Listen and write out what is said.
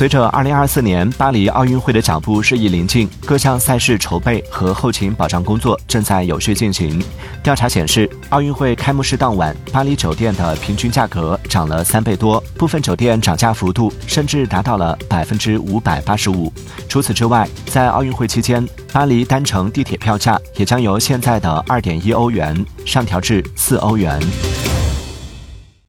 随着2024年巴黎奥运会的脚步日益临近，各项赛事筹备和后勤保障工作正在有序进行。调查显示，奥运会开幕式当晚，巴黎酒店的平均价格涨了三倍多，部分酒店涨价幅度甚至达到了百分之五百八十五。除此之外，在奥运会期间，巴黎单程地铁票价也将由现在的二点一欧元上调至四欧元。